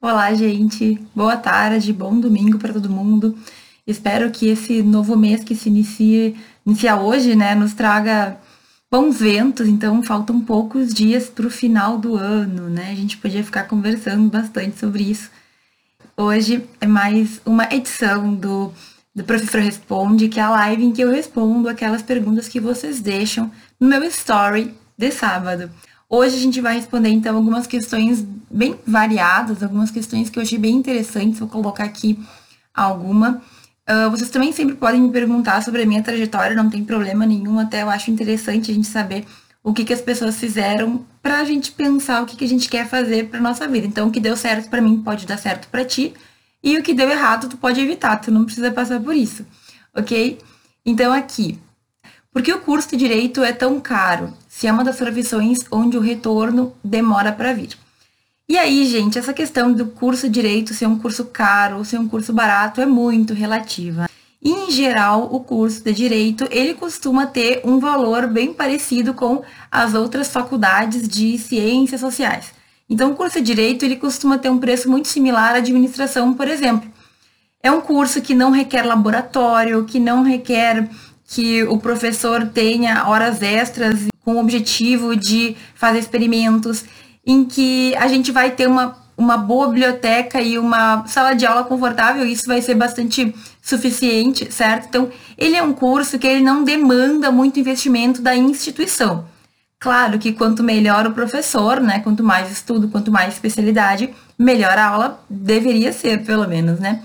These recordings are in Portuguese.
Olá, gente. Boa tarde, bom domingo para todo mundo. Espero que esse novo mês que se inicia hoje, né, nos traga bons ventos. Então, faltam poucos dias para o final do ano, né? A gente podia ficar conversando bastante sobre isso. Hoje é mais uma edição do do Professor Responde, que é a live em que eu respondo aquelas perguntas que vocês deixam no meu story de sábado. Hoje a gente vai responder então algumas questões bem variadas, algumas questões que eu achei bem interessantes, vou colocar aqui alguma. Uh, vocês também sempre podem me perguntar sobre a minha trajetória, não tem problema nenhum, até eu acho interessante a gente saber o que, que as pessoas fizeram para a gente pensar o que, que a gente quer fazer para nossa vida. Então, o que deu certo para mim pode dar certo para ti, e o que deu errado tu pode evitar, tu não precisa passar por isso, ok? Então, aqui, por que o curso de direito é tão caro? Se é uma das profissões onde o retorno demora para vir. E aí, gente, essa questão do curso de direito ser um curso caro, ser um curso barato é muito relativa. Em geral, o curso de direito, ele costuma ter um valor bem parecido com as outras faculdades de ciências sociais. Então, o curso de direito, ele costuma ter um preço muito similar à administração, por exemplo. É um curso que não requer laboratório, que não requer que o professor tenha horas extras com o objetivo de fazer experimentos, em que a gente vai ter uma, uma boa biblioteca e uma sala de aula confortável, isso vai ser bastante suficiente, certo? Então, ele é um curso que ele não demanda muito investimento da instituição. Claro que quanto melhor o professor, né, quanto mais estudo, quanto mais especialidade, melhor a aula deveria ser, pelo menos, né?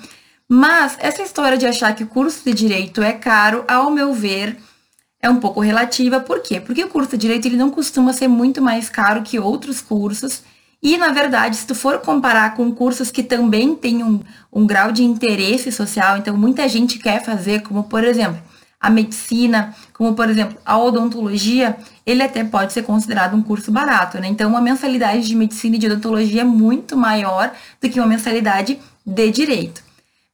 Mas essa história de achar que o curso de direito é caro, ao meu ver, é um pouco relativa. Por quê? Porque o curso de direito ele não costuma ser muito mais caro que outros cursos. E, na verdade, se tu for comparar com cursos que também têm um, um grau de interesse social, então muita gente quer fazer, como por exemplo, a medicina, como por exemplo, a odontologia, ele até pode ser considerado um curso barato, né? Então, uma mensalidade de medicina e de odontologia é muito maior do que uma mensalidade de direito.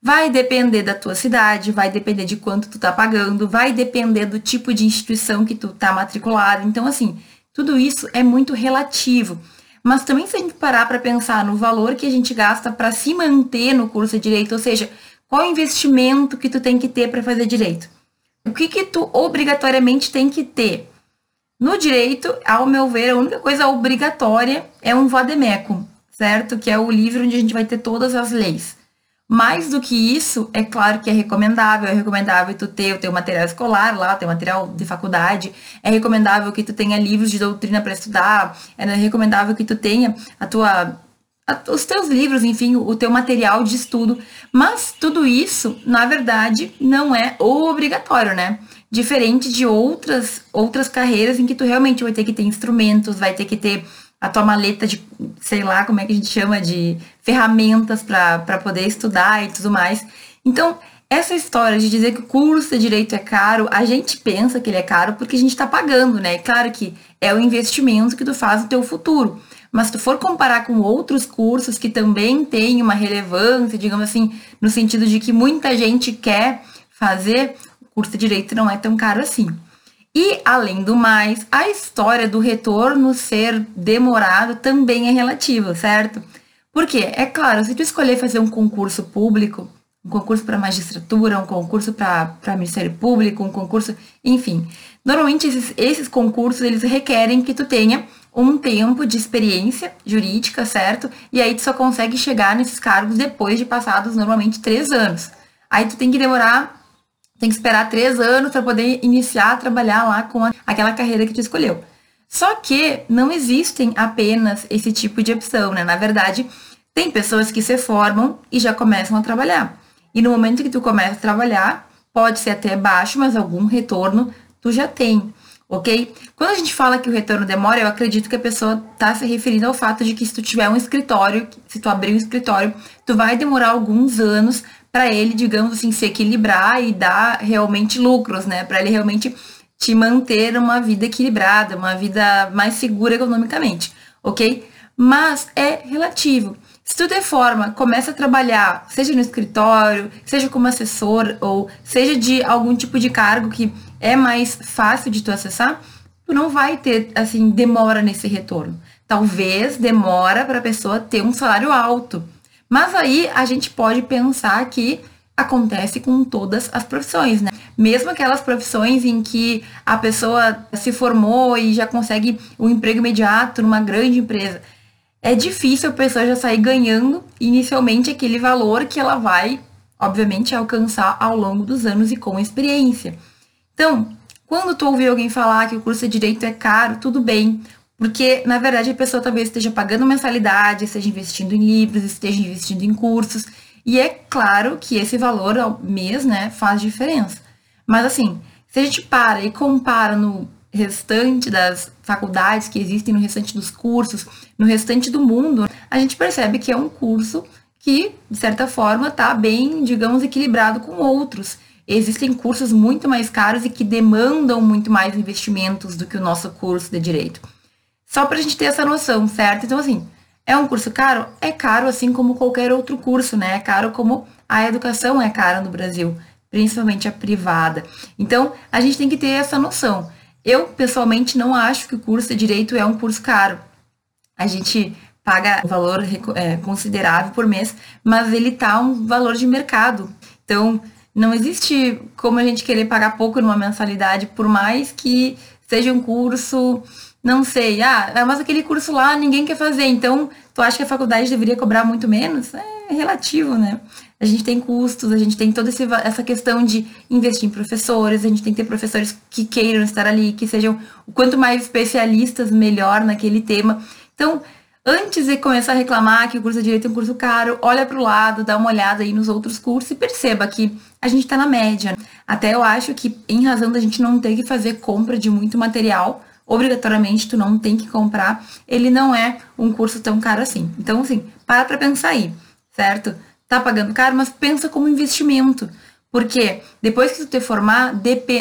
Vai depender da tua cidade, vai depender de quanto tu tá pagando, vai depender do tipo de instituição que tu tá matriculado. Então, assim, tudo isso é muito relativo. Mas também se a gente parar para pensar no valor que a gente gasta para se manter no curso de direito, ou seja, qual o investimento que tu tem que ter para fazer direito? O que que tu obrigatoriamente tem que ter? No direito, ao meu ver, a única coisa obrigatória é um vademecum, certo? Que é o livro onde a gente vai ter todas as leis. Mais do que isso, é claro que é recomendável, é recomendável tu ter o teu material escolar lá, o teu material de faculdade, é recomendável que tu tenha livros de doutrina para estudar, é recomendável que tu tenha a tua a, os teus livros, enfim, o teu material de estudo, mas tudo isso, na verdade, não é obrigatório, né? Diferente de outras outras carreiras em que tu realmente vai ter que ter instrumentos, vai ter que ter a tua maleta de, sei lá, como é que a gente chama, de ferramentas para poder estudar e tudo mais. Então, essa história de dizer que o curso de direito é caro, a gente pensa que ele é caro porque a gente está pagando, né? Claro que é o investimento que tu faz no teu futuro. Mas se tu for comparar com outros cursos que também têm uma relevância, digamos assim, no sentido de que muita gente quer fazer, o curso de direito não é tão caro assim. E, além do mais, a história do retorno ser demorado também é relativa, certo? Porque, é claro, se tu escolher fazer um concurso público, um concurso para magistratura, um concurso para Ministério Público, um concurso, enfim. Normalmente esses, esses concursos eles requerem que tu tenha um tempo de experiência jurídica, certo? E aí tu só consegue chegar nesses cargos depois de passados normalmente três anos. Aí tu tem que demorar tem que esperar três anos para poder iniciar a trabalhar lá com a, aquela carreira que tu escolheu. Só que não existem apenas esse tipo de opção, né? Na verdade, tem pessoas que se formam e já começam a trabalhar. E no momento que tu começa a trabalhar, pode ser até baixo, mas algum retorno tu já tem, ok? Quando a gente fala que o retorno demora, eu acredito que a pessoa está se referindo ao fato de que se tu tiver um escritório, se tu abrir um escritório, tu vai demorar alguns anos para ele, digamos assim, se equilibrar e dar realmente lucros, né? Para ele realmente te manter uma vida equilibrada, uma vida mais segura economicamente, ok? Mas é relativo. Se tu de forma começa a trabalhar, seja no escritório, seja como assessor, ou seja de algum tipo de cargo que é mais fácil de tu acessar, tu não vai ter, assim, demora nesse retorno. Talvez demora para a pessoa ter um salário alto, Mas aí a gente pode pensar que acontece com todas as profissões, né? Mesmo aquelas profissões em que a pessoa se formou e já consegue um emprego imediato numa grande empresa, é difícil a pessoa já sair ganhando inicialmente aquele valor que ela vai, obviamente, alcançar ao longo dos anos e com experiência. Então, quando tu ouvir alguém falar que o curso de direito é caro, tudo bem. Porque, na verdade, a pessoa talvez esteja pagando mensalidade, esteja investindo em livros, esteja investindo em cursos. E é claro que esse valor ao mês, né, faz diferença. Mas assim, se a gente para e compara no restante das faculdades que existem, no restante dos cursos, no restante do mundo, a gente percebe que é um curso que, de certa forma, está bem, digamos, equilibrado com outros. Existem cursos muito mais caros e que demandam muito mais investimentos do que o nosso curso de direito. Só para a gente ter essa noção, certo? Então, assim, é um curso caro? É caro assim como qualquer outro curso, né? É caro como a educação é cara no Brasil, principalmente a privada. Então, a gente tem que ter essa noção. Eu, pessoalmente, não acho que o curso de direito é um curso caro. A gente paga um valor é, considerável por mês, mas ele tá um valor de mercado. Então, não existe como a gente querer pagar pouco numa mensalidade, por mais que seja um curso, não sei, ah, mas aquele curso lá ninguém quer fazer, então tu acha que a faculdade deveria cobrar muito menos? É relativo, né? a gente tem custos, a gente tem toda essa questão de investir em professores, a gente tem que ter professores que queiram estar ali, que sejam o quanto mais especialistas, melhor naquele tema. Então, antes de começar a reclamar que o curso de direito é um curso caro, olha para o lado, dá uma olhada aí nos outros cursos e perceba que a gente está na média. Até eu acho que, em razão da gente não ter que fazer compra de muito material, obrigatoriamente tu não tem que comprar, ele não é um curso tão caro assim. Então, assim, para para pensar aí, certo? tá pagando caro, mas pensa como investimento. Porque depois que tu te formar,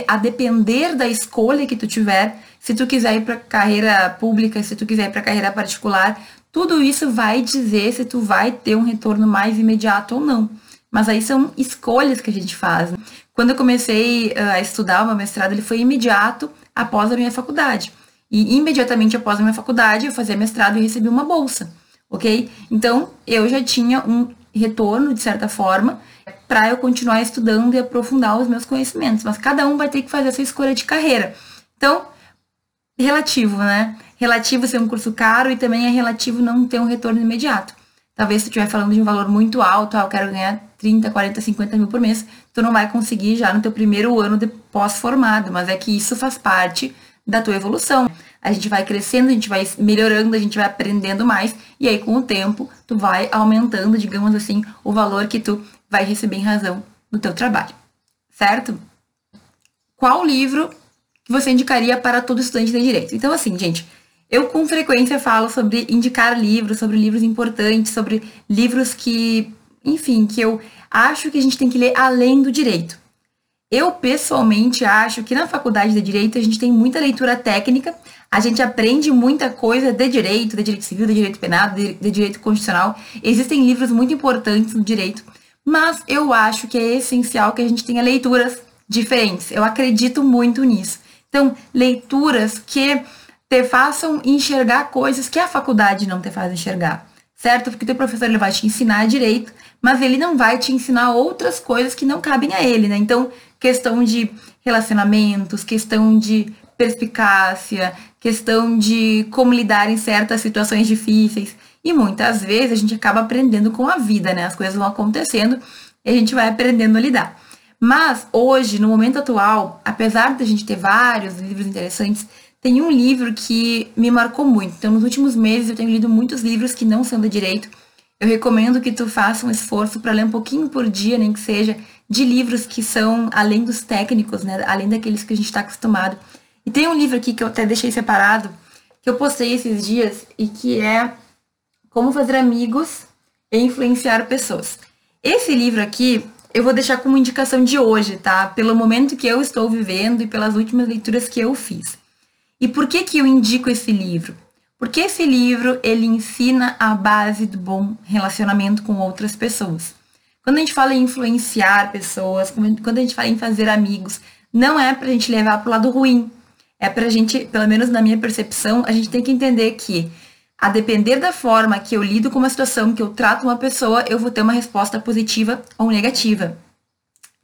a depender da escolha que tu tiver, se tu quiser ir para carreira pública, se tu quiser ir para carreira particular, tudo isso vai dizer se tu vai ter um retorno mais imediato ou não. Mas aí são escolhas que a gente faz. Né? Quando eu comecei uh, a estudar o meu mestrado, ele foi imediato após a minha faculdade. E imediatamente após a minha faculdade, eu fazia mestrado e recebi uma bolsa, ok? Então, eu já tinha um retorno, de certa forma, para eu continuar estudando e aprofundar os meus conhecimentos. Mas cada um vai ter que fazer essa escolha de carreira. Então, relativo, né? Relativo ser um curso caro e também é relativo não ter um retorno imediato. Talvez se tu estiver falando de um valor muito alto, ah, eu quero ganhar 30, 40, 50 mil por mês, tu não vai conseguir já no teu primeiro ano de pós-formado, mas é que isso faz parte da tua evolução. A gente vai crescendo, a gente vai melhorando, a gente vai aprendendo mais, e aí com o tempo tu vai aumentando, digamos assim, o valor que tu vai receber em razão do teu trabalho. Certo? Qual livro que você indicaria para todo estudante de direito? Então assim, gente, eu com frequência falo sobre indicar livros, sobre livros importantes, sobre livros que, enfim, que eu acho que a gente tem que ler além do direito. Eu pessoalmente acho que na faculdade de direito a gente tem muita leitura técnica, a gente aprende muita coisa de direito, de direito civil, de direito penal, de, direito constitucional. Existem livros muito importantes no direito, mas eu acho que é essencial que a gente tenha leituras diferentes. Eu acredito muito nisso. Então, leituras que te façam enxergar coisas que a faculdade não te faz enxergar, certo? Porque o teu professor ele vai te ensinar direito, mas ele não vai te ensinar outras coisas que não cabem a ele, né? Então, questão de relacionamentos, questão de perspicácia, questão de como lidar em certas situações difíceis. E muitas vezes a gente acaba aprendendo com a vida, né? As coisas vão acontecendo e a gente vai aprendendo a lidar. Mas hoje, no momento atual, apesar de a gente ter vários livros interessantes, tem um livro que me marcou muito. Então, nos últimos meses eu tenho lido muitos livros que não são de direito. Eu recomendo que tu faça um esforço para ler um pouquinho por dia, nem que seja, de livros que são além dos técnicos, né? Além daqueles que a gente está acostumado. E tem um livro aqui que eu até deixei separado, que eu postei esses dias e que é Como Fazer Amigos e Influenciar Pessoas. Esse livro aqui eu vou deixar como indicação de hoje, tá? Pelo momento que eu estou vivendo e pelas últimas leituras que eu fiz. E por que que eu indico esse livro? Porque esse livro, ele ensina a base do bom relacionamento com outras pessoas. Quando a gente fala em influenciar pessoas, quando a gente fala em fazer amigos, não é pra gente levar pro lado ruim, é pra gente, pelo menos na minha percepção, a gente tem que entender que a depender da forma que eu lido com uma situação, que eu trato uma pessoa, eu vou ter uma resposta positiva ou negativa.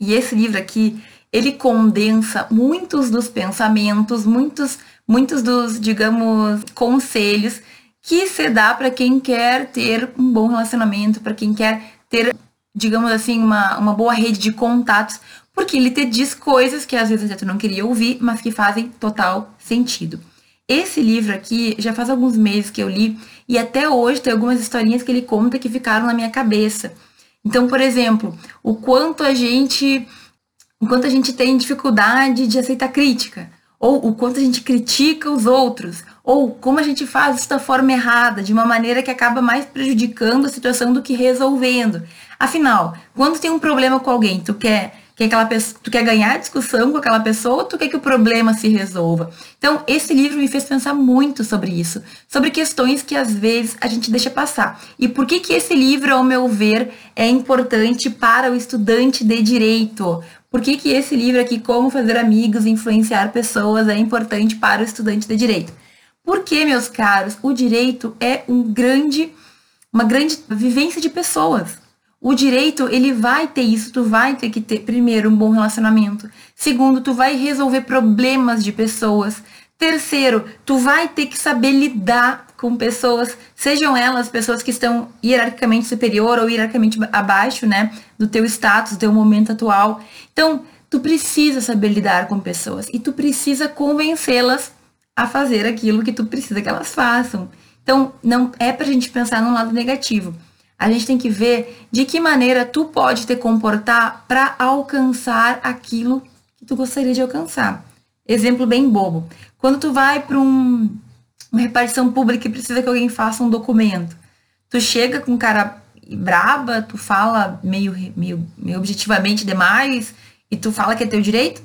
E esse livro aqui, ele condensa muitos dos pensamentos, muitos, muitos dos, digamos, conselhos que se dá para quem quer ter um bom relacionamento, para quem quer ter, digamos assim, uma, uma boa rede de contatos, porque ele te diz coisas que às vezes tu não queria ouvir, mas que fazem total sentido. Esse livro aqui já faz alguns meses que eu li e até hoje tem algumas historinhas que ele conta que ficaram na minha cabeça. Então, por exemplo, o quanto a gente o quanto a gente tem dificuldade de aceitar crítica, ou o quanto a gente critica os outros, ou como a gente faz isso da forma errada, de uma maneira que acaba mais prejudicando a situação do que resolvendo. Afinal, quando tem um problema com alguém, tu quer que aquela pessoa, tu quer ganhar discussão com aquela pessoa ou tu quer que o problema se resolva? Então, esse livro me fez pensar muito sobre isso, sobre questões que às vezes a gente deixa passar. E por que que esse livro, ao meu ver, é importante para o estudante de direito? Por que que esse livro aqui, Como Fazer Amigos e Influenciar Pessoas, é importante para o estudante de direito? Porque, meus caros, o direito é um grande, uma grande vivência de pessoas. O direito, ele vai ter isso, tu vai ter que ter, primeiro, um bom relacionamento. Segundo, tu vai resolver problemas de pessoas. Terceiro, tu vai ter que saber lidar com pessoas, sejam elas pessoas que estão hierarquicamente superior ou hierarquicamente abaixo, né, do teu status, do teu momento atual. Então, tu precisa saber lidar com pessoas e tu precisa convencê-las a fazer aquilo que tu precisa que elas façam. Então, não é pra gente pensar no lado negativo a gente tem que ver de que maneira tu pode te comportar para alcançar aquilo que tu gostaria de alcançar. Exemplo bem bobo. Quando tu vai para um, uma repartição pública e precisa que alguém faça um documento, tu chega com cara braba, tu fala meio, meio, meio objetivamente demais e tu fala que é teu direito?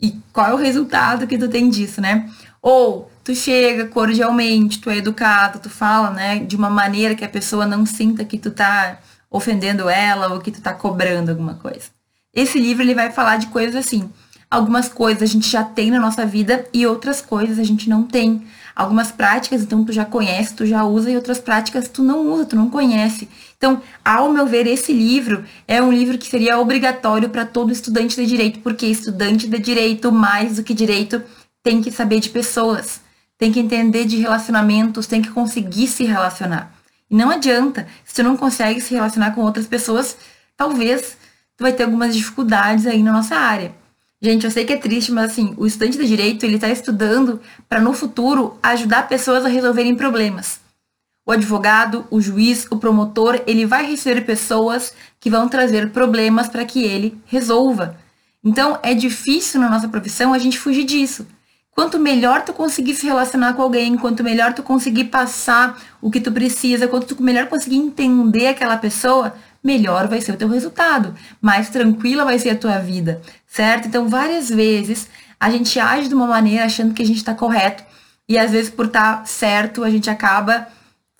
E qual é o resultado que tu tem disso, né? Ou tu chega cordialmente, tu é educado, tu fala, né, de uma maneira que a pessoa não sinta que tu tá ofendendo ela ou que tu tá cobrando alguma coisa. Esse livro ele vai falar de coisas assim. Algumas coisas a gente já tem na nossa vida e outras coisas a gente não tem. Algumas práticas, então, tu já conhece, tu já usa, e outras práticas tu não usa, tu não conhece. Então, ao meu ver, esse livro é um livro que seria obrigatório para todo estudante de direito, porque estudante de direito, mais do que direito, tem que saber de pessoas tem que entender de relacionamentos, tem que conseguir se relacionar. E não adianta, se tu não consegue se relacionar com outras pessoas, talvez tu vai ter algumas dificuldades aí na nossa área. Gente, eu sei que é triste, mas assim, o estudante de direito, ele está estudando para no futuro ajudar pessoas a resolverem problemas. O advogado, o juiz, o promotor, ele vai receber pessoas que vão trazer problemas para que ele resolva. Então, é difícil na nossa profissão a gente fugir disso. Quanto melhor tu conseguir se relacionar com alguém, quanto melhor tu conseguir passar o que tu precisa, quanto tu melhor conseguir entender aquela pessoa, melhor vai ser o teu resultado, mais tranquila vai ser a tua vida, certo? Então, várias vezes a gente age de uma maneira achando que a gente está correto e às vezes por estar tá certo a gente acaba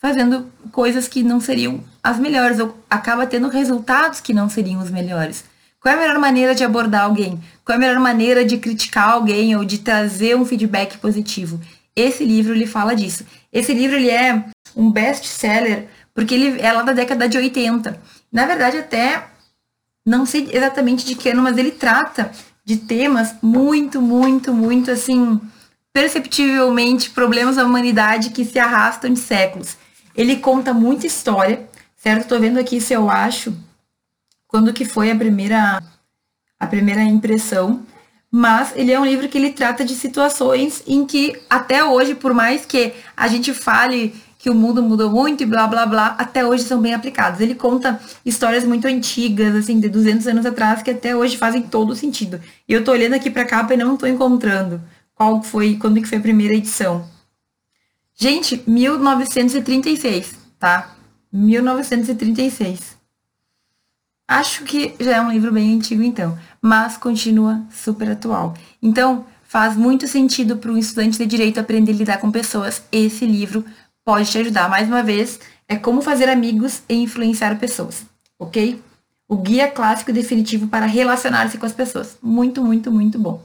fazendo coisas que não seriam as melhores ou acaba tendo resultados que não seriam os melhores. Qual é a melhor maneira de abordar alguém? Qual é a melhor maneira de criticar alguém ou de trazer um feedback positivo? Esse livro ele fala disso. Esse livro ele é um best-seller porque ele é lá da década de 80. Na verdade, até não sei exatamente de que ano, mas ele trata de temas muito, muito, muito assim, perceptivelmente problemas da humanidade que se arrastam de séculos. Ele conta muita história, certo? Tô vendo aqui se eu acho quando que foi a primeira a primeira impressão, mas ele é um livro que ele trata de situações em que até hoje, por mais que a gente fale que o mundo mudou muito e blá blá blá, até hoje são bem aplicados. Ele conta histórias muito antigas, assim, de 200 anos atrás, que até hoje fazem todo sentido. E eu tô olhando aqui pra capa e não tô encontrando qual foi, quando que foi a primeira edição. Gente, 1936, tá? 1936. Acho que já é um livro bem antigo, então, mas continua super atual. Então, faz muito sentido para um estudante de direito aprender a lidar com pessoas. Esse livro pode te ajudar. Mais uma vez, é Como Fazer Amigos e Influenciar Pessoas, ok? O guia clássico definitivo para relacionar-se com as pessoas. Muito, muito, muito bom.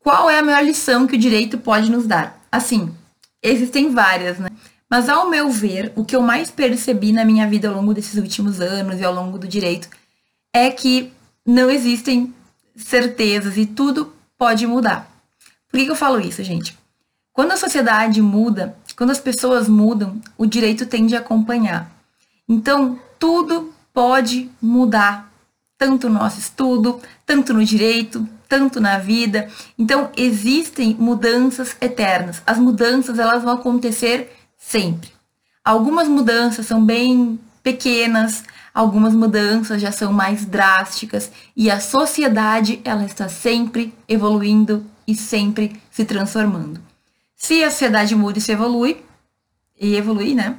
Qual é a maior lição que o direito pode nos dar? Assim, existem várias, né? Mas ao meu ver, o que eu mais percebi na minha vida ao longo desses últimos anos e ao longo do direito é que não existem certezas e tudo pode mudar. Por que eu falo isso, gente? Quando a sociedade muda, quando as pessoas mudam, o direito tende a acompanhar. Então, tudo pode mudar, tanto no nosso estudo, tanto no direito, tanto na vida. Então, existem mudanças eternas. As mudanças, elas vão acontecer sempre. Algumas mudanças são bem pequenas, algumas mudanças já são mais drásticas e a sociedade, ela está sempre evoluindo e sempre se transformando. Se a sociedade muda e se evolui, e evolui, né?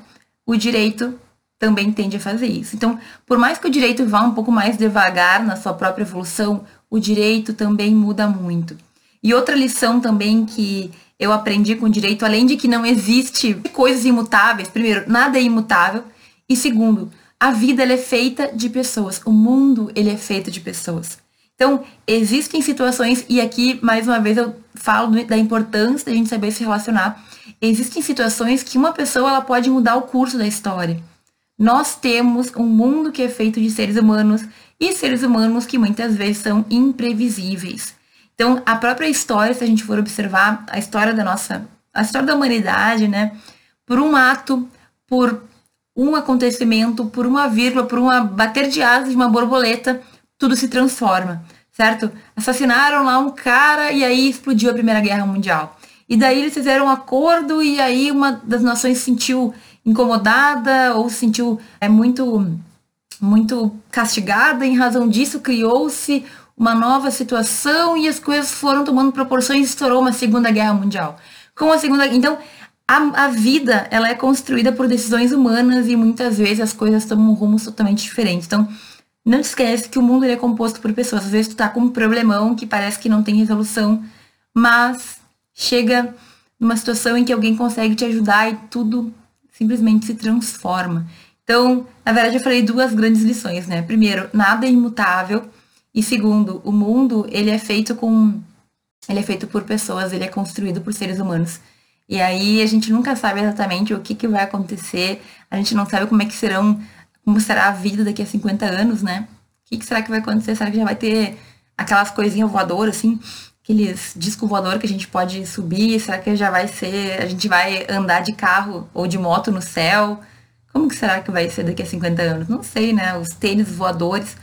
O direito também tende a fazer isso. Então, por mais que o direito vá um pouco mais devagar na sua própria evolução, o direito também muda muito. E outra lição também que eu aprendi com o direito, além de que não existe coisas imutáveis, primeiro, nada é imutável, e segundo, a vida é feita de pessoas, o mundo ele é feito de pessoas. Então, existem situações, e aqui, mais uma vez, eu falo da importância da gente saber se relacionar. Existem situações que uma pessoa ela pode mudar o curso da história. Nós temos um mundo que é feito de seres humanos e seres humanos que muitas vezes são imprevisíveis. Então, a própria história, se a gente for observar a história da nossa, a história da humanidade, né, por um ato, por um acontecimento, por uma vírgula, por uma bater de asas de uma borboleta, tudo se transforma, certo? Assassinaram lá um cara e aí explodiu a Primeira Guerra Mundial. E daí eles fizeram um acordo e aí uma das nações se sentiu incomodada ou se sentiu é, muito, muito castigada. Em razão disso, criou-se uma nova situação e as coisas foram tomando proporções e estourou uma Segunda Guerra Mundial. Com a Segunda Então, a, a, vida ela é construída por decisões humanas e muitas vezes as coisas tomam um rumo totalmente diferente. Então, não esquece que o mundo é composto por pessoas. Às vezes tu tá com um problemão que parece que não tem resolução, mas chega numa situação em que alguém consegue te ajudar e tudo simplesmente se transforma. Então, na verdade, eu falei duas grandes lições, né? Primeiro, nada é imutável. E segundo, o mundo, ele é feito com ele é feito por pessoas, ele é construído por seres humanos. E aí a gente nunca sabe exatamente o que, que vai acontecer, a gente não sabe como é que serão como será a vida daqui a 50 anos, né? O que, que será que vai acontecer? Será que já vai ter aquelas coisinhas voadoras, assim? Aqueles disco voador que a gente pode subir? Será que já vai ser. A gente vai andar de carro ou de moto no céu? Como que será que vai ser daqui a 50 anos? Não sei, né? Os tênis voadores.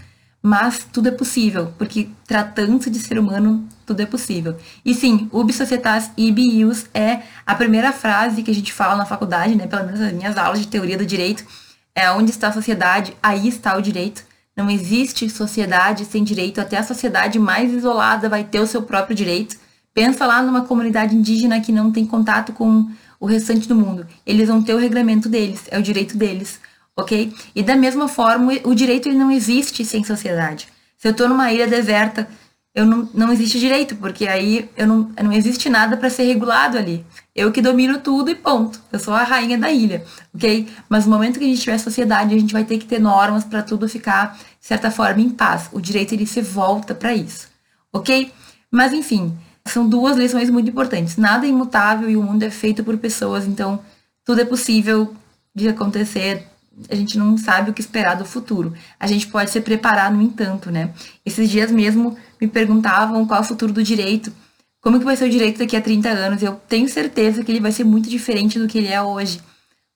Mas tudo é possível, porque tratando-se de ser humano, tudo é possível. E sim, ubi societas ibi ius é a primeira frase que a gente fala na faculdade, né? Pelo menos nas minhas aulas de teoria do direito é onde está a sociedade, aí está o direito. Não existe sociedade sem direito, até a sociedade mais isolada vai ter o seu próprio direito. Pensa lá numa comunidade indígena que não tem contato com o restante do mundo. Eles vão ter o regramento deles, é o direito deles, ok? E da mesma forma, o direito ele não existe sem sociedade. Se eu estou numa ilha deserta eu não, não existe direito, porque aí eu não, não existe nada para ser regulado ali. Eu que domino tudo e ponto. Eu sou a rainha da ilha, ok? Mas no momento que a gente tiver sociedade, a gente vai ter que ter normas para tudo ficar, de certa forma, em paz. O direito ele se volta para isso, ok? Mas enfim, são duas lições muito importantes. Nada é imutável e o mundo é feito por pessoas, então tudo é possível de acontecer a gente não sabe o que esperar do futuro. A gente pode se preparar, no entanto, né? Esses dias mesmo me perguntavam qual é o futuro do direito. Como que vai ser o direito daqui a 30 anos? Eu tenho certeza que ele vai ser muito diferente do que ele é hoje.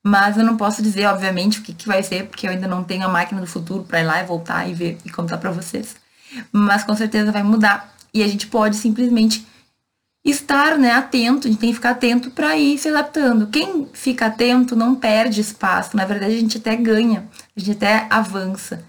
Mas eu não posso dizer, obviamente, o que, que vai ser, porque eu ainda não tenho a máquina do futuro para ir lá e voltar e ver e contar para vocês. Mas com certeza vai mudar. E a gente pode simplesmente estar né, atento, a gente tem que ficar atento para ir se adaptando. Quem fica atento não perde espaço, na verdade a gente até ganha, a gente até avança.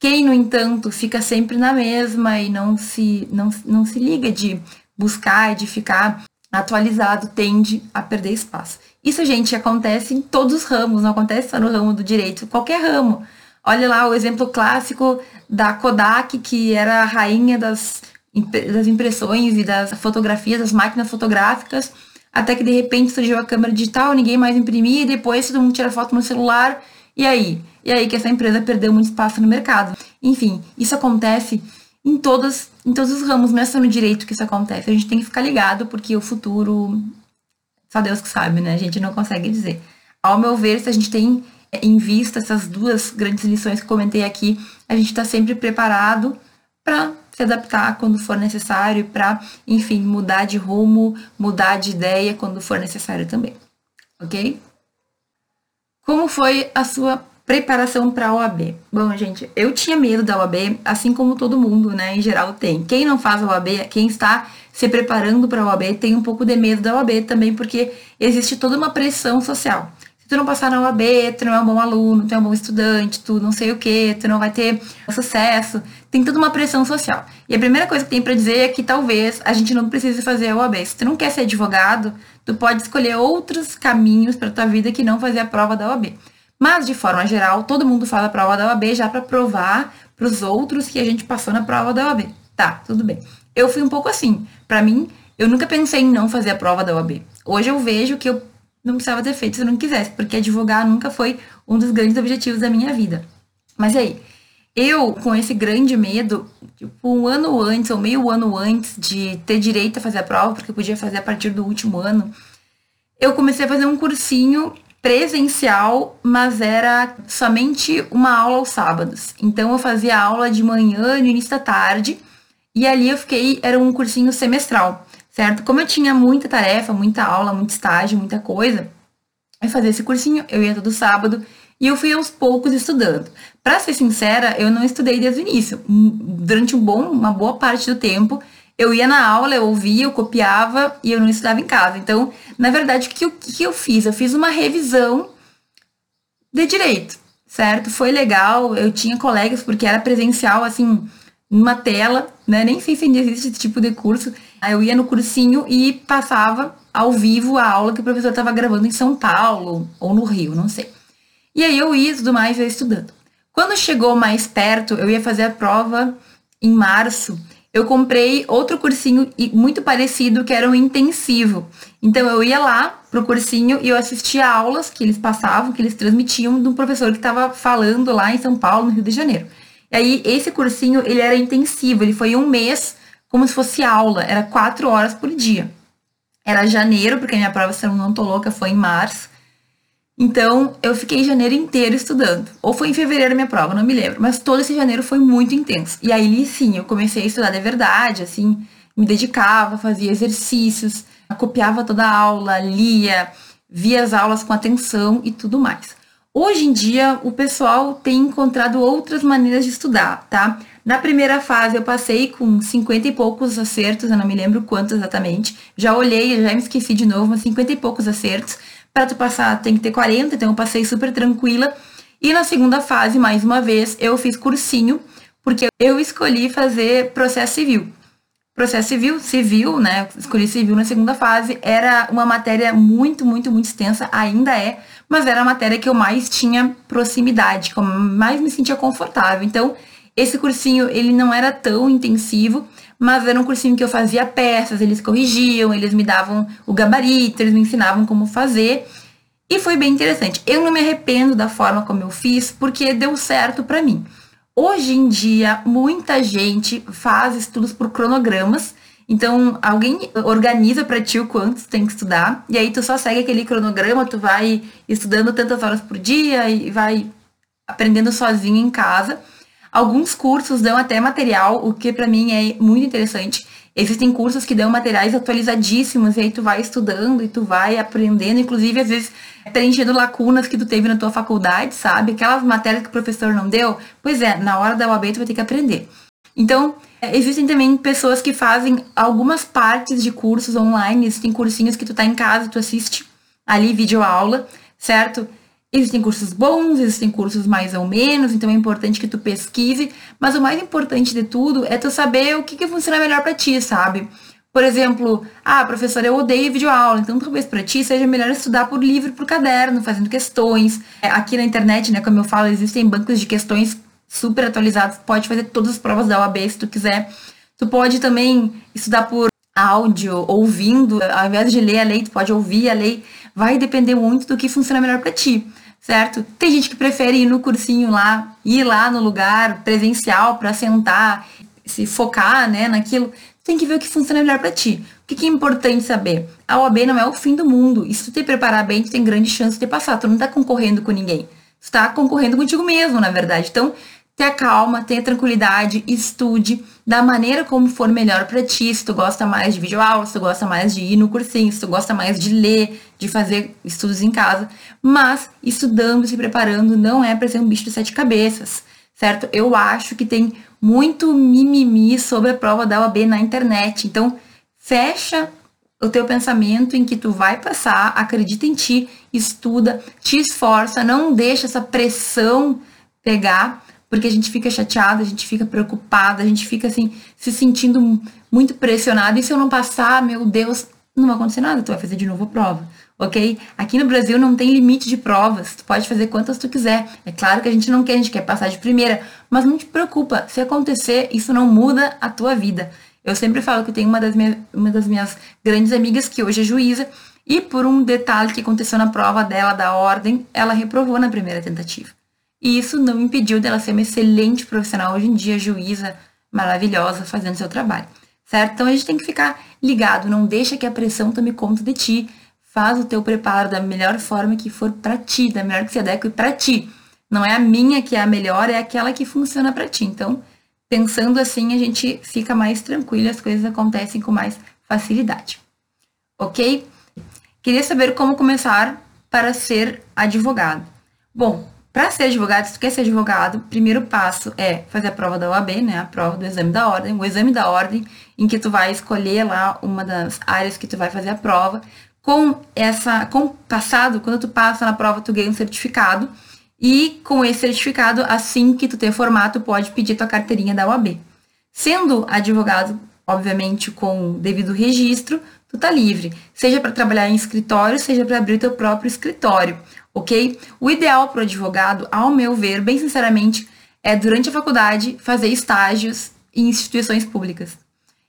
Quem, no entanto, fica sempre na mesma e não se, não, não se liga de buscar e de ficar atualizado, tende a perder espaço. Isso, gente, acontece em todos os ramos, não acontece só no ramo do direito, qualquer ramo. Olha lá o exemplo clássico da Kodak, que era a rainha das das impressões e das fotografias, das máquinas fotográficas, até que de repente surgiu a câmera digital, ninguém mais imprimia, e depois todo mundo tira foto no celular, e aí? E aí que essa empresa perdeu muito espaço no mercado. Enfim, isso acontece em todos, em todos os ramos, não é só no direito que isso acontece. A gente tem que ficar ligado, porque o futuro, só Deus que sabe, né? A gente não consegue dizer. Ao meu ver, se a gente tem em vista essas duas grandes lições que comentei aqui, a gente está sempre preparado para se adaptar quando for necessário, para, enfim, mudar de rumo, mudar de ideia quando for necessário também. Ok? Como foi a sua preparação para a OAB? Bom, gente, eu tinha medo da OAB, assim como todo mundo, né, em geral tem. Quem não faz a OAB, quem está se preparando para a OAB, tem um pouco de medo da OAB também, porque existe toda uma pressão social tu não passar na UAB, tu não é um bom aluno, tu é um bom estudante, tu não sei o que, tu não vai ter sucesso. Tem toda uma pressão social. E a primeira coisa que tem para dizer é que talvez a gente não precise fazer a UAB. Se tu não quer ser advogado, tu pode escolher outros caminhos para tua vida que não fazer a prova da UAB. Mas, de forma geral, todo mundo faz a prova da UAB já para provar para os outros que a gente passou na prova da UAB. Tá, tudo bem. Eu fui um pouco assim. Para mim, eu nunca pensei em não fazer a prova da UAB. Hoje eu vejo que eu não precisava ter feito se eu não quisesse, porque advogar nunca foi um dos grandes objetivos da minha vida. Mas aí, eu, com esse grande medo, tipo, um ano antes ou meio ano antes de ter direito a fazer a prova, porque eu podia fazer a partir do último ano, eu comecei a fazer um cursinho presencial, mas era somente uma aula aos sábados. Então eu fazia aula de manhã, no início da tarde, e ali eu fiquei, era um cursinho semestral certo? Como eu tinha muita tarefa, muita aula, muito estágio, muita coisa, eu fazia esse cursinho, eu ia todo sábado e eu fui aos poucos estudando. Para ser sincera, eu não estudei desde o início. Durante um bom, uma boa parte do tempo, eu ia na aula, eu ouvia, eu copiava e eu não estudava em casa. Então, na verdade, o que eu, que eu fiz? Eu fiz uma revisão de direito, certo? Foi legal, eu tinha colegas, porque era presencial, assim, numa tela, né? Nem sei se ainda existe esse tipo de curso. Aí eu ia no cursinho e passava ao vivo a aula que o professor estava gravando em São Paulo ou no Rio, não sei. E aí eu ia e tudo mais, ia estudando. Quando chegou mais perto, eu ia fazer a prova em março. Eu comprei outro cursinho muito parecido, que era um intensivo. Então eu ia lá pro cursinho e eu assistia aulas que eles passavam, que eles transmitiam de um professor que estava falando lá em São Paulo, no Rio de Janeiro. E aí esse cursinho, ele era intensivo, ele foi um mês como se fosse aula, era quatro horas por dia. Era janeiro, porque a minha prova, se eu não tô louca, foi em março. Então, eu fiquei janeiro inteiro estudando. Ou foi em fevereiro a minha prova, não me lembro. Mas todo esse janeiro foi muito intenso. E aí, sim, eu comecei a estudar de verdade, assim, me dedicava, fazia exercícios, copiava toda a aula, lia, via as aulas com atenção e tudo mais. Hoje em dia, o pessoal tem encontrado outras maneiras de estudar, tá? Na primeira fase eu passei com 50 e poucos acertos, eu não me lembro quantos exatamente. Já olhei, já me esqueci de novo, mas 50 e poucos acertos. Para tu passar tem que ter 40, então eu passei super tranquila. E na segunda fase, mais uma vez, eu fiz cursinho, porque eu escolhi fazer processo civil. Processo civil, civil, né? Escolhi civil na segunda fase. Era uma matéria muito, muito, muito extensa, ainda é, mas era a matéria que eu mais tinha proximidade, que eu mais me sentia confortável. Então, esse cursinho, ele não era tão intensivo, mas era um cursinho que eu fazia peças, eles corrigiam, eles me davam o gabarito, eles me ensinavam como fazer. E foi bem interessante. Eu não me arrependo da forma como eu fiz, porque deu certo para mim. Hoje em dia, muita gente faz estudos por cronogramas. Então, alguém organiza para ti o quanto tu tem que estudar, e aí tu só segue aquele cronograma, tu vai estudando tantas horas por dia e vai aprendendo sozinho em casa. Alguns cursos dão até material, o que para mim é muito interessante. Existem cursos que dão materiais atualizadíssimos e aí tu vai estudando e tu vai aprendendo, inclusive às vezes preenchendo lacunas que tu teve na tua faculdade, sabe? Aquelas matérias que o professor não deu, pois é, na hora da UAB tu vai ter que aprender. Então, existem também pessoas que fazem algumas partes de cursos online, existem cursinhos que tu tá em casa, tu assiste ali vídeo aula, certo? Existem cursos bons, existem cursos mais ou menos, então é importante que tu pesquise, mas o mais importante de tudo é tu saber o que, que funciona melhor para ti, sabe? Por exemplo, ah, professora, eu odeio videoaula, então talvez para ti seja melhor estudar por livro, por caderno, fazendo questões. É, aqui na internet, né, como eu falo, existem bancos de questões super atualizados, pode fazer todas as provas da OAB se tu quiser. Tu pode também estudar por áudio, ouvindo, ao invés de ler a lei, tu pode ouvir a lei. Vai depender muito do que funciona melhor para ti certo? Tem gente que prefere ir no cursinho lá, ir lá no lugar presencial para sentar, se focar, né, naquilo. tem que ver o que funciona melhor para ti. O que, é importante saber? A OAB não é o fim do mundo. E se tu te preparar bem, tu tem grande chance de passar. Tu não tá concorrendo com ninguém. Tu tá concorrendo contigo mesmo, na verdade. Então, tenha calma, tenha tranquilidade, estude da maneira como for melhor para ti. Se tu gosta mais de videoaula, se tu gosta mais de ir no cursinho, se tu gosta mais de ler, de fazer estudos em casa. Mas estudando, se preparando, não é para ser um bicho de sete cabeças, certo? Eu acho que tem muito mimimi sobre a prova da OAB na internet. Então, fecha o teu pensamento em que tu vai passar, acredita em ti, estuda, te esforça, não deixa essa pressão pegar, porque a gente fica chateada, a gente fica preocupada, a gente fica assim, se sentindo muito pressionado. E se eu não passar, meu Deus, não vai acontecer nada, tu vai fazer de novo a prova ok? Aqui no Brasil não tem limite de provas, tu pode fazer quantas tu quiser. É claro que a gente não quer, a gente quer passar de primeira, mas não te preocupa, se acontecer, isso não muda a tua vida. Eu sempre falo que tem uma das, uma das minhas grandes amigas que hoje é juíza, e por um detalhe que aconteceu na prova dela da ordem, ela reprovou na primeira tentativa. E isso não impediu dela ser uma excelente profissional hoje em dia, juíza maravilhosa, fazendo seu trabalho. Certo? Então a gente tem que ficar ligado, não deixa que a pressão tome conta de ti, faz o teu preparo da melhor forma que for para ti, da melhor que se adeque para ti. Não é a minha que é a melhor, é aquela que funciona para ti. Então, pensando assim, a gente fica mais tranquilo, as coisas acontecem com mais facilidade. Ok? Queria saber como começar para ser advogado. Bom, para ser advogado, se tu quer ser advogado, primeiro passo é fazer a prova da OAB, né? A prova do exame da ordem, o exame da ordem, em que tu vai escolher lá uma das áreas que tu vai fazer a prova com essa, com passado, quando tu passa na prova, tu ganha um certificado. E com esse certificado, assim que tu ter formato, pode pedir tua carteirinha da UAB. Sendo advogado, obviamente, com devido registro, tu tá livre. Seja para trabalhar em escritório, seja para abrir teu próprio escritório, ok? O ideal para o advogado, ao meu ver, bem sinceramente, é durante a faculdade fazer estágios em instituições públicas.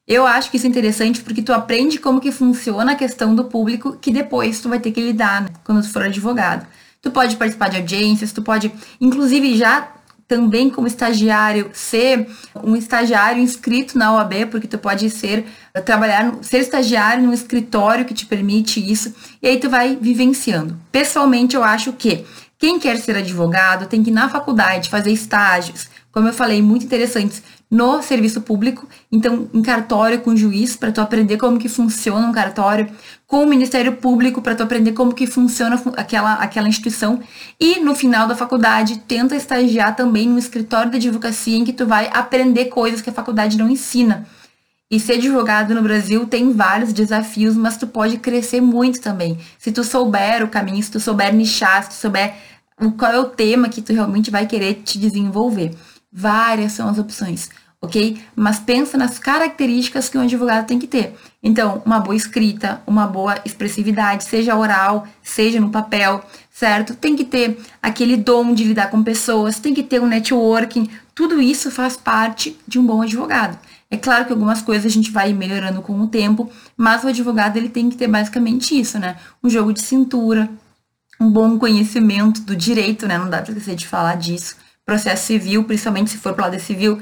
Eu acho que isso é interessante porque tu aprende como que funciona a questão do público que depois tu vai ter que lidar né, quando tu for advogado. Tu pode participar de audiências, tu pode, inclusive, já também como estagiário, ser um estagiário inscrito na OAB, porque tu pode ser, trabalhar, ser estagiário num escritório que te permite isso, e aí tu vai vivenciando. Pessoalmente, eu acho que quem quer ser advogado tem que ir na faculdade fazer estágios, como eu falei, muito interessantes no serviço público, então em cartório com juiz para tu aprender como que funciona um cartório, com o Ministério Público para tu aprender como que funciona aquela aquela instituição e no final da faculdade tenta estagiar também no escritório de advocacia em que tu vai aprender coisas que a faculdade não ensina. E ser advogado no Brasil tem vários desafios, mas tu pode crescer muito também. Se tu souber o caminho, se tu souber nichar, se tu souber qual é o tema que tu realmente vai querer te desenvolver. Várias são as opções, ok? Mas pensa nas características que um advogado tem que ter. Então, uma boa escrita, uma boa expressividade, seja oral, seja no papel, certo? Tem que ter aquele dom de lidar com pessoas, tem que ter um networking. Tudo isso faz parte de um bom advogado. É claro que algumas coisas a gente vai melhorando com o tempo, mas o advogado ele tem que ter basicamente isso, né? Um jogo de cintura, um bom conhecimento do direito, né? Não dá para esquecer de falar disso processo civil, principalmente se for para lado civil,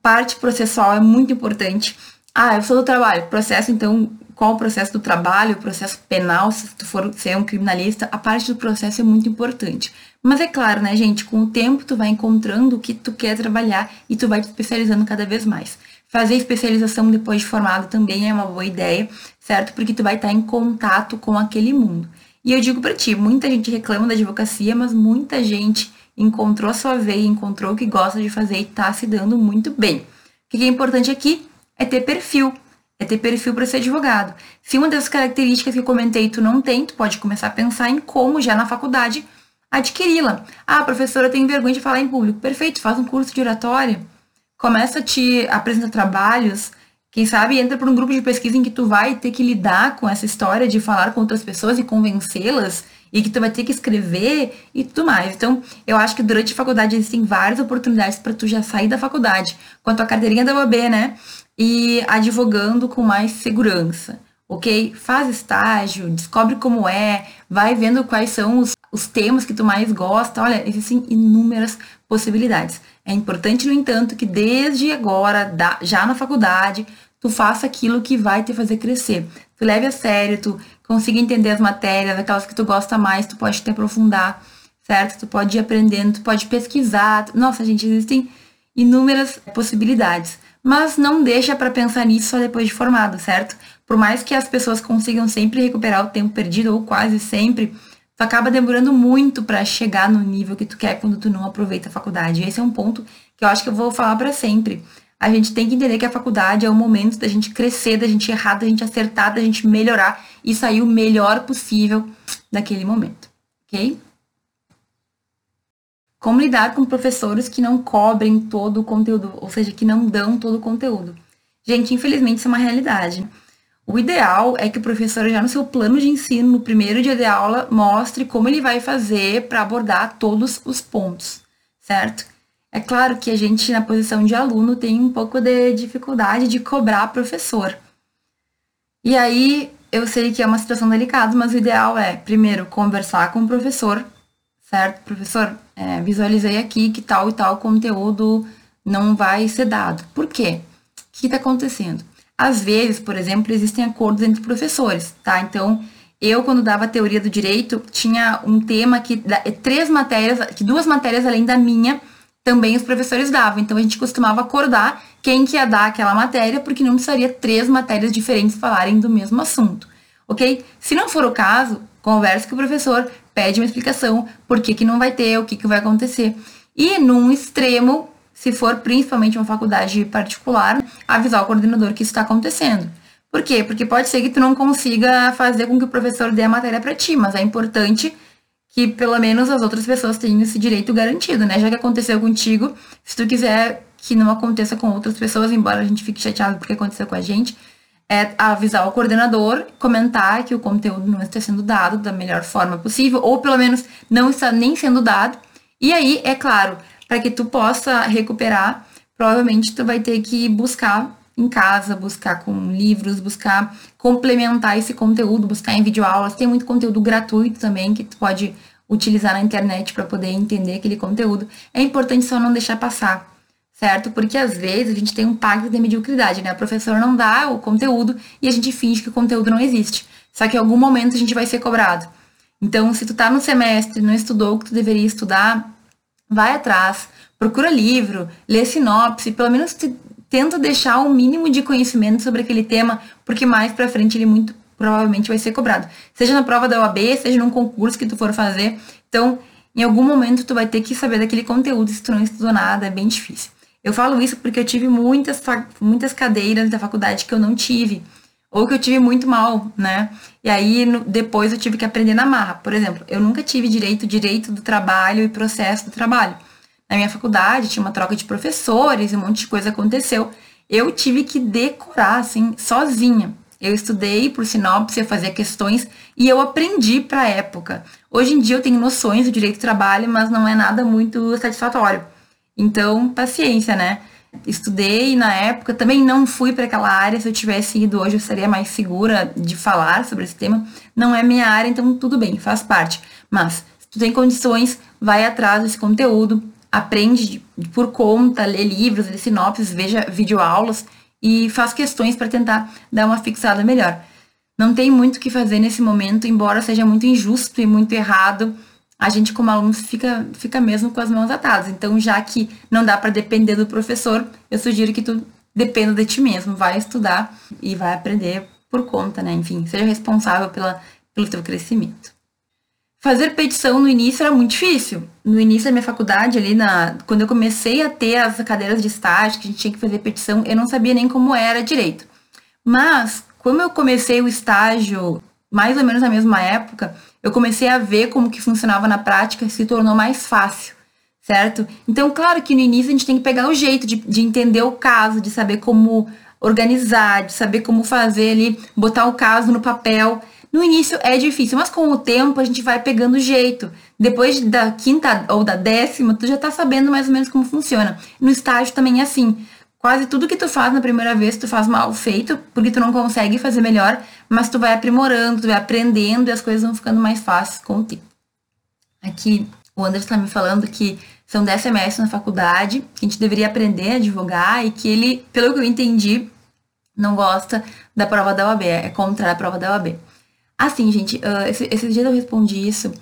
parte processual é muito importante. Ah, eu sou do trabalho. Processo, então, qual o processo do trabalho, o processo penal, se tu for ser um criminalista, a parte do processo é muito importante. Mas é claro, né, gente, com o tempo tu vai encontrando o que tu quer trabalhar e tu vai te especializando cada vez mais. Fazer especialização depois de formado também é uma boa ideia, certo? Porque tu vai estar em contato com aquele mundo. E eu digo para ti, muita gente reclama da advocacia, mas muita gente encontrou a sua veia, encontrou o que gosta de fazer e está se dando muito bem. O que é importante aqui é ter perfil, é ter perfil para ser advogado. Se uma das características que eu comentei tu não tem, tu pode começar a pensar em como já na faculdade adquiri-la. Ah, professora, tem vergonha de falar em público. Perfeito, faz um curso de oratória. Começa a te apresentar trabalhos. Quem sabe entra para um grupo de pesquisa em que tu vai ter que lidar com essa história de falar com outras pessoas e convencê-las e que tu vai ter que escrever e tudo mais. Então, eu acho que durante a faculdade existem várias oportunidades para tu já sair da faculdade com a tua carteirinha da UAB, né? E advogando com mais segurança, ok? Faz estágio, descobre como é, vai vendo quais são os, os temas que tu mais gosta. Olha, existem inúmeras possibilidades. É importante, no entanto, que desde agora, já na faculdade, tu faça aquilo que vai te fazer crescer. Tu leve a sério, tu consiga entender as matérias, aquelas que tu gosta mais, tu pode te aprofundar, certo? Tu pode ir aprendendo, tu pode pesquisar. Nossa, gente, existem inúmeras possibilidades. Mas não deixa para pensar nisso só depois de formado, certo? Por mais que as pessoas consigam sempre recuperar o tempo perdido, ou quase sempre, tu acaba demorando muito para chegar no nível que tu quer quando tu não aproveita a faculdade. Esse é um ponto que eu acho que eu vou falar para sempre. A gente tem que entender que a faculdade é o momento da gente crescer, da gente errar, da gente acertar, da gente melhorar e sair o melhor possível daquele momento, ok? Como lidar com professores que não cobrem todo o conteúdo, ou seja, que não dão todo o conteúdo. Gente, infelizmente isso é uma realidade. O ideal é que o professor, já no seu plano de ensino, no primeiro dia de aula, mostre como ele vai fazer para abordar todos os pontos, certo? É claro que a gente, na posição de aluno, tem um pouco de dificuldade de cobrar professor. E aí, eu sei que é uma situação delicada, mas o ideal é, primeiro, conversar com o professor, certo? Professor, é, visualizei aqui que tal e tal conteúdo não vai ser dado. Por quê? O que está acontecendo? Às vezes, por exemplo, existem acordos entre professores, tá? Então, eu, quando dava teoria do direito, tinha um tema que três matérias, que duas matérias além da minha, também os professores davam. Então, a gente costumava acordar quem que ia dar aquela matéria, porque não precisaria três matérias diferentes falarem do mesmo assunto, ok? Se não for o caso, converse com o professor, pede uma explicação, por que, que não vai ter, o que, que vai acontecer. E num extremo, se for principalmente uma faculdade particular, avisar o coordenador que isso está acontecendo. Por quê? Porque pode ser que tu não consiga fazer com que o professor dê a matéria para ti, mas é importante que pelo menos as outras pessoas tenham esse direito garantido, né? Já que aconteceu contigo, se tu quiser que não aconteça com outras pessoas, embora a gente fique chateado porque aconteceu com a gente, é avisar o coordenador, comentar que o conteúdo não está sendo dado da melhor forma possível, ou pelo menos não está nem sendo dado. E aí, é claro, para que tu possa recuperar, provavelmente tu vai ter que buscar em casa, buscar com livros, buscar complementar esse conteúdo, buscar em videoaulas. Tem muito conteúdo gratuito também que tu pode utilizar na internet para poder entender aquele conteúdo. É importante só não deixar passar certo? Porque às vezes a gente tem um pacto de mediocridade, né? O professor não dá o conteúdo e a gente finge que o conteúdo não existe. Só que em algum momento a gente vai ser cobrado. Então, se tu tá no semestre, não estudou o que tu deveria estudar, vai atrás, procura livro, lê sinopse, pelo menos te, tenta deixar o um mínimo de conhecimento sobre aquele tema, porque mais para frente ele muito provavelmente vai ser cobrado. Seja na prova da OAB, seja num concurso que tu for fazer. Então, em algum momento tu vai ter que saber daquele conteúdo, se tu não estudou nada, é bem difícil. Eu falo isso porque eu tive muitas, muitas cadeiras da faculdade que eu não tive, ou que eu tive muito mal, né? E aí no, depois eu tive que aprender na marra. Por exemplo, eu nunca tive direito, direito do trabalho e processo do trabalho. Na minha faculdade tinha uma troca de professores, um monte de coisa aconteceu. Eu tive que decorar, assim, sozinha. Eu estudei por sinopse, eu fazia questões e eu aprendi para a época. Hoje em dia eu tenho noções do direito do trabalho, mas não é nada muito satisfatório. Então, paciência, né? Estudei na época, também não fui para aquela área. Se eu tivesse ido hoje, eu seria mais segura de falar sobre esse tema. Não é minha área, então tudo bem, faz parte. Mas, se tu tem condições, vai atrás desse conteúdo, aprende por conta, lê livros, lê sinopses, veja videoaulas e faz questões para tentar dar uma fixada melhor. Não tem muito o que fazer nesse momento, embora seja muito injusto e muito errado a gente como aluno fica, fica mesmo com as mãos atadas. Então, já que não dá para depender do professor, eu sugiro que tu dependa de ti mesmo, vai estudar e vai aprender por conta, né? Enfim, seja responsável pela, pelo teu crescimento. Fazer petição no início era muito difícil. No início da minha faculdade, ali na, quando eu comecei a ter as cadeiras de estágio, que a gente tinha que fazer petição, eu não sabia nem como era direito. Mas, como eu comecei o estágio mais ou menos na mesma época, eu comecei a ver como que funcionava na prática e se tornou mais fácil, certo? Então, claro que no início a gente tem que pegar o jeito de, de entender o caso, de saber como organizar, de saber como fazer ali, botar o caso no papel. No início é difícil, mas com o tempo a gente vai pegando jeito. Depois da quinta ou da décima, tu já tá sabendo mais ou menos como funciona. No estágio também é assim quase tudo que tu faz na primeira vez, tu faz mal feito, porque tu não consegue fazer melhor, mas tu vai aprimorando, tu vai aprendendo e as coisas vão ficando mais fáceis com o tempo. Aqui, o Anderson está me falando que são 10 semestres na faculdade, que a gente deveria aprender a advogar e que ele, pelo que eu entendi, não gosta da prova da OAB, é contra a prova da OAB. Assim, gente, uh, esse, esses dias eu respondi isso.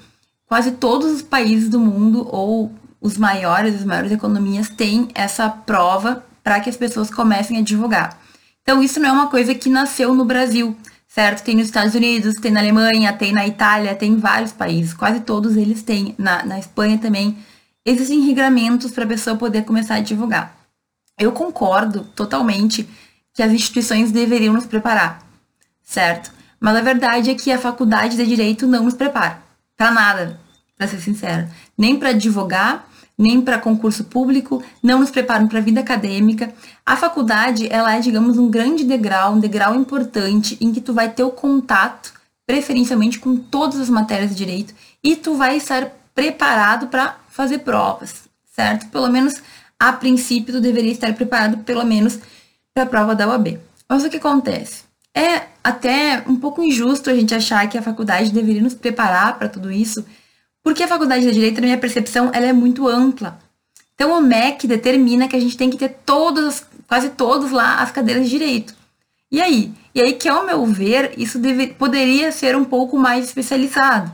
Quase todos os países do mundo, ou os maiores, as maiores economias, têm essa prova para que as pessoas comecem a divulgar. Então, isso não é uma coisa que nasceu no Brasil, certo? Tem nos Estados Unidos, tem na Alemanha, tem na Itália, tem em vários países. Quase todos eles têm. Na, na Espanha também. Existem regramentos para a pessoa poder começar a divulgar. Eu concordo totalmente que as instituições deveriam nos preparar, certo? Mas a verdade é que a faculdade de direito não nos prepara para nada, para ser sincera, nem para advogar, nem para concurso público, não nos preparam para a vida acadêmica. A faculdade, ela é, digamos, um grande degrau, um degrau importante em que tu vai ter o contato, preferencialmente com todas as matérias de direito, e tu vai estar preparado para fazer provas, certo? Pelo menos a princípio tu deveria estar preparado pelo menos para a prova da UAB. Mas o que acontece? É até um pouco injusto a gente achar que a faculdade deveria nos preparar para tudo isso, porque a faculdade de Direito, na minha percepção, ela é muito ampla. Então, o MEC determina que a gente tem que ter todas, quase todos lá, as cadeiras de Direito. E aí? E aí que, ao meu ver, isso deve, poderia ser um pouco mais especializado.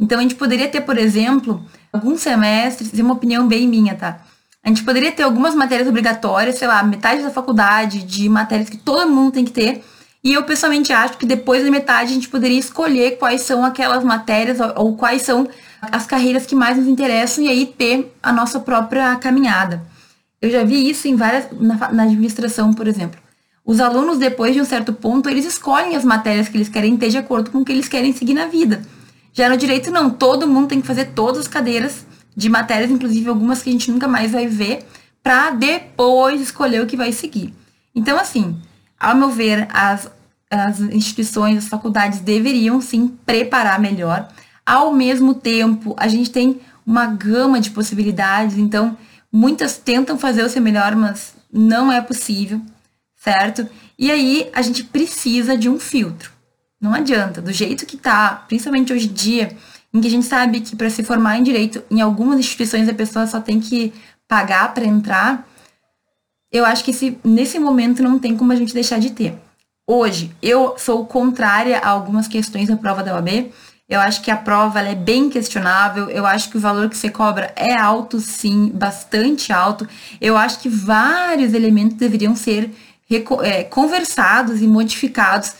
Então, a gente poderia ter, por exemplo, alguns semestres, é uma opinião bem minha, tá? A gente poderia ter algumas matérias obrigatórias, sei lá, metade da faculdade de matérias que todo mundo tem que ter. E eu pessoalmente acho que depois da metade a gente poderia escolher quais são aquelas matérias ou, quais são as carreiras que mais nos interessam e aí ter a nossa própria caminhada. Eu já vi isso em várias na, na administração, por exemplo. Os alunos, depois de um certo ponto, eles escolhem as matérias que eles querem ter de acordo com o que eles querem seguir na vida. Já no direito, não. Todo mundo tem que fazer todas as cadeiras de matérias, inclusive algumas que a gente nunca mais vai ver, para depois escolher o que vai seguir. Então, assim, ao meu ver, as, as instituições, as faculdades deveriam sim preparar melhor. Ao mesmo tempo, a gente tem uma gama de possibilidades, então muitas tentam fazer o seu melhor, mas não é possível, certo? E aí a gente precisa de um filtro. Não adianta, do jeito que tá, principalmente hoje em dia, em que a gente sabe que para se formar em direito, em algumas instituições a pessoa só tem que pagar para entrar, eu acho que esse, nesse momento não tem como a gente deixar de ter. Hoje, eu sou contrária a algumas questões da prova da OAB. Eu acho que a prova é bem questionável. Eu acho que o valor que você cobra é alto, sim, bastante alto. Eu acho que vários elementos deveriam ser é, conversados e modificados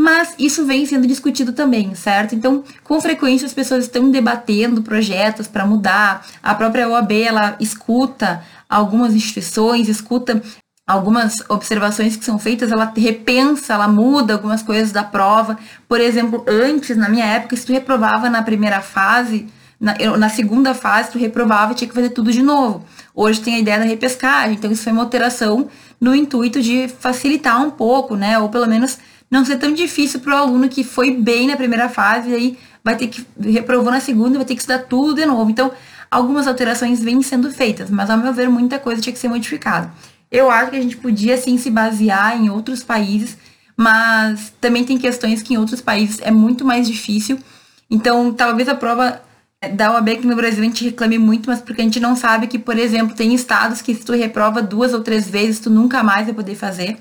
mas isso vem sendo discutido também, certo? Então, com frequência as pessoas estão debatendo projetos para mudar. A própria OAB, ela escuta algumas instituições, escuta algumas observações que são feitas, ela repensa, ela muda algumas coisas da prova. Por exemplo, antes, na minha época, se tu reprovava na primeira fase, na, na segunda fase, tu reprovava e tinha que fazer tudo de novo. Hoje tem a ideia da repescagem, então isso foi uma alteração no intuito de facilitar um pouco, né? Ou pelo menos não ser tão difícil para o aluno que foi bem na primeira fase e aí vai ter que reprovou na segunda, vai ter que estudar tudo de novo. Então, algumas alterações vêm sendo feitas, mas ao meu ver muita coisa tinha que ser modificada. Eu acho que a gente podia sim se basear em outros países, mas também tem questões que em outros países é muito mais difícil. Então, talvez a prova da OAB aqui no Brasil a gente reclame muito, mas porque a gente não sabe que, por exemplo, tem estados que se tu reprova duas ou três vezes, tu nunca mais vai poder fazer.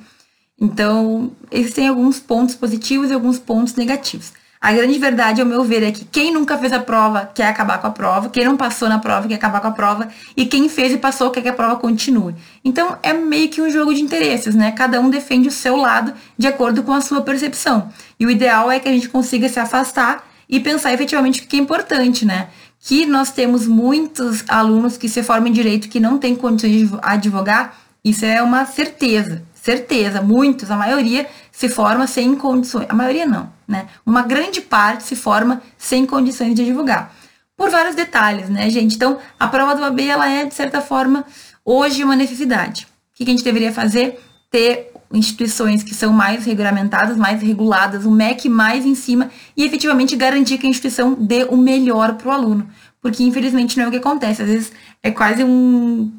Então, existem alguns pontos positivos e alguns pontos negativos. A grande verdade, ao meu ver, é que quem nunca fez a prova quer acabar com a prova, quem não passou na prova quer acabar com a prova, e quem fez e passou quer que a prova continue. Então, é meio que um jogo de interesses, né? Cada um defende o seu lado de acordo com a sua percepção. E o ideal é que a gente consiga se afastar e pensar efetivamente o que é importante, né? Que nós temos muitos alunos que se formam em direito que não têm condições de advogar, isso é uma certeza certeza, muitos, a maioria se forma sem condições, a maioria não, né? Uma grande parte se forma sem condições de divulgar. Por vários detalhes, né, gente? Então, a prova do AB, ela é, de certa forma, hoje uma necessidade. O que a gente deveria fazer? Ter instituições que são mais regulamentadas, mais reguladas, o MEC mais em cima e efetivamente garantir que a instituição dê o melhor para o aluno. Porque, infelizmente, não é o que acontece. Às vezes é quase um.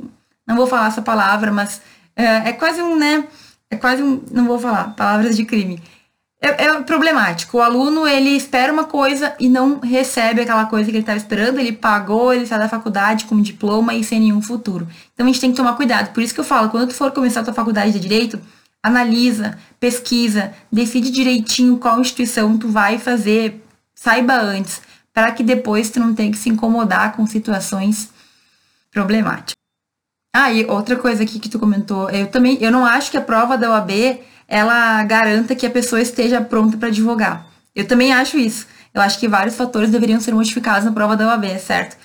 Não vou falar essa palavra, mas é, é quase um, né? É quase um. Não vou falar, palavras de crime. É, é, problemático. O aluno, ele espera uma coisa e não recebe aquela coisa que ele estava esperando. Ele pagou, ele sai da faculdade com um diploma e sem nenhum futuro. Então a gente tem que tomar cuidado. Por isso que eu falo, quando tu for começar a tua faculdade de Direito, analisa, pesquisa, decide direitinho qual instituição tu vai fazer, saiba antes, para que depois tu não tenha que se incomodar com situações problemáticas. Ah, e outra coisa aqui que tu comentou, eu também, eu não acho que a prova da OAB ela garanta que a pessoa esteja pronta para advogar. Eu também acho isso. Eu acho que vários fatores deveriam ser modificados na prova da OAB, certo?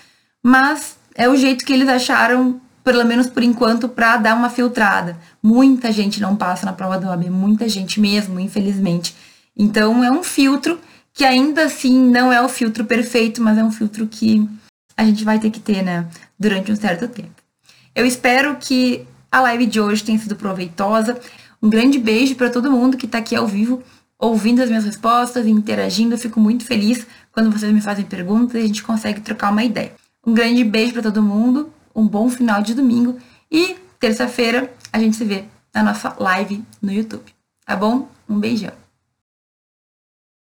Mas é o jeito que eles acharam, pelo menos por enquanto, para dar uma filtrada. Muita gente não passa na prova da OAB, muita gente mesmo, infelizmente. Então é um filtro que ainda assim não é o filtro perfeito, mas é um filtro que a gente vai ter que ter, né, durante um certo tempo. Eu espero que a live de hoje tenha sido proveitosa. Um grande beijo para todo mundo que está aqui ao vivo, ouvindo as minhas respostas interagindo. Eu fico muito feliz quando vocês me fazem perguntas e a gente consegue trocar uma ideia. Um grande beijo para todo mundo, um bom final de domingo e terça-feira a gente se vê na nossa live no YouTube. Tá bom? Um beijão.